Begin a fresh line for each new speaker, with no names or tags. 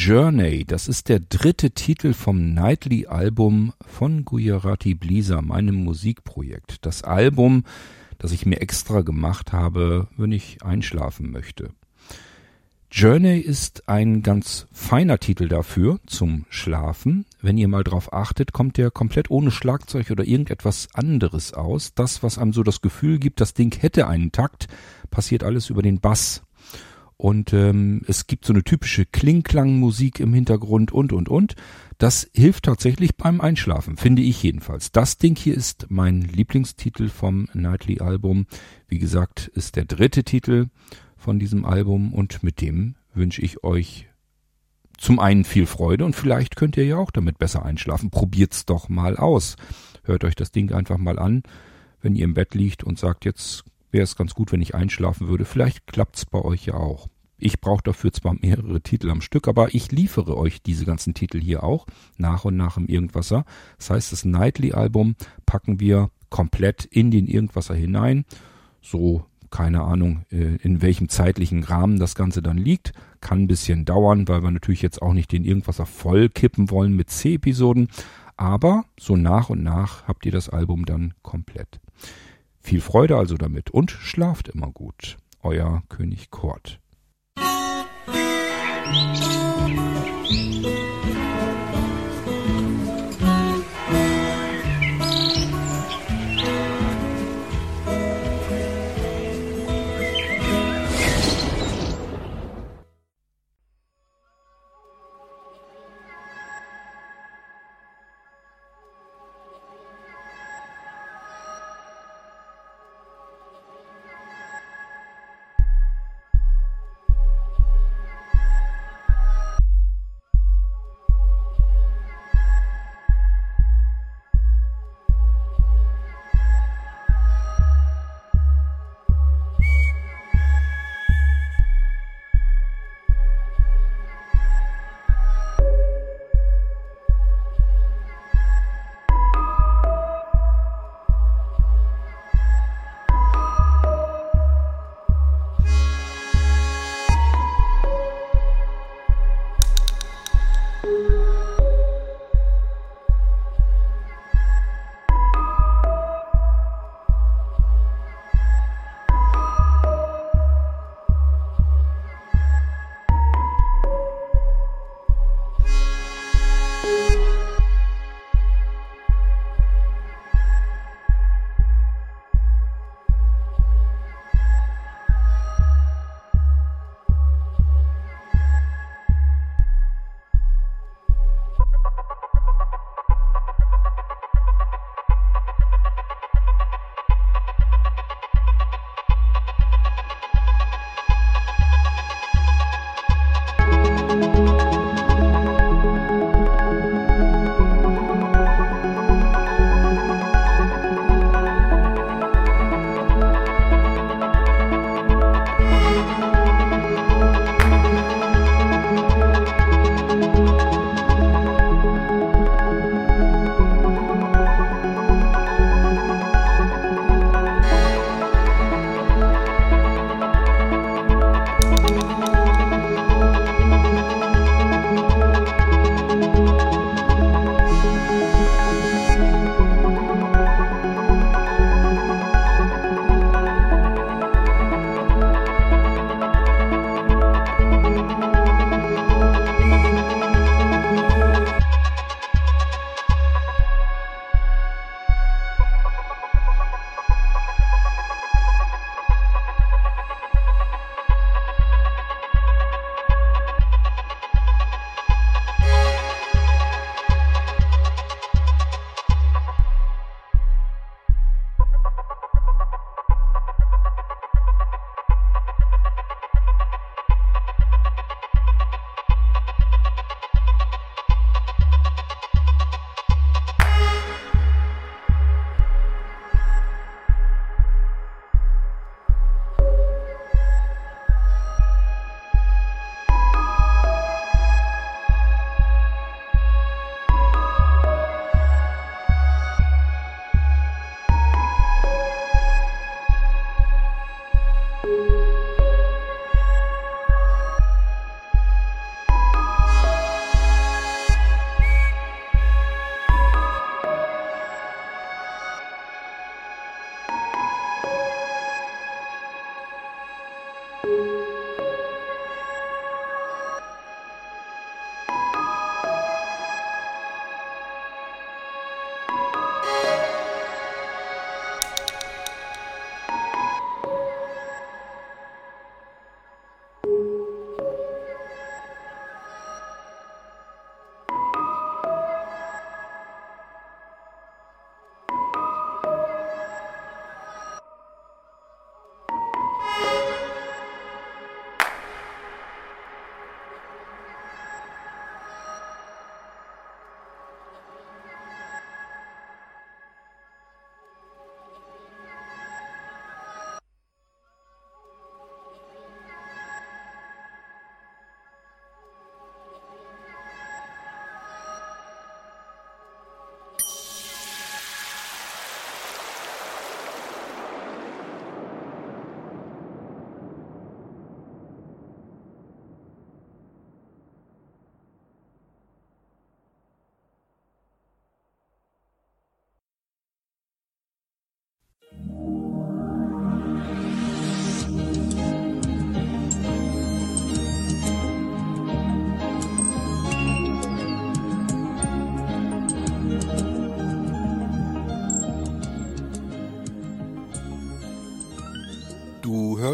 Journey, das ist der dritte Titel vom Nightly-Album von Gujarati Blisa, meinem Musikprojekt. Das Album, das ich mir extra gemacht habe, wenn ich einschlafen möchte. Journey ist ein ganz feiner Titel dafür zum Schlafen. Wenn ihr mal drauf achtet, kommt der komplett ohne Schlagzeug oder irgendetwas anderes aus. Das, was einem so das Gefühl gibt, das Ding hätte einen Takt, passiert alles über den Bass. Und ähm, es gibt so eine typische Klingklangmusik im Hintergrund und und und. Das hilft tatsächlich beim Einschlafen, finde ich jedenfalls. Das Ding hier ist mein Lieblingstitel vom Nightly Album. Wie gesagt, ist der dritte Titel von diesem Album und mit dem wünsche ich euch zum einen viel Freude und vielleicht könnt ihr ja auch damit besser einschlafen. Probiert's doch mal aus. Hört euch das Ding einfach mal an, wenn ihr im Bett liegt und sagt, jetzt wäre es ganz gut, wenn ich einschlafen würde. Vielleicht klappt's bei euch ja auch. Ich brauche dafür zwar mehrere Titel am Stück, aber ich liefere euch diese ganzen Titel hier auch nach und nach im Irgendwasser. Das heißt, das Nightly-Album packen wir komplett in den Irgendwasser hinein. So keine Ahnung, äh, in welchem zeitlichen Rahmen das Ganze dann liegt. Kann ein bisschen dauern, weil wir natürlich jetzt auch nicht den Irgendwasser voll kippen wollen mit C-Episoden. Aber so nach und nach habt ihr das Album dann komplett. Viel Freude also damit und schlaft immer gut. Euer König Kort.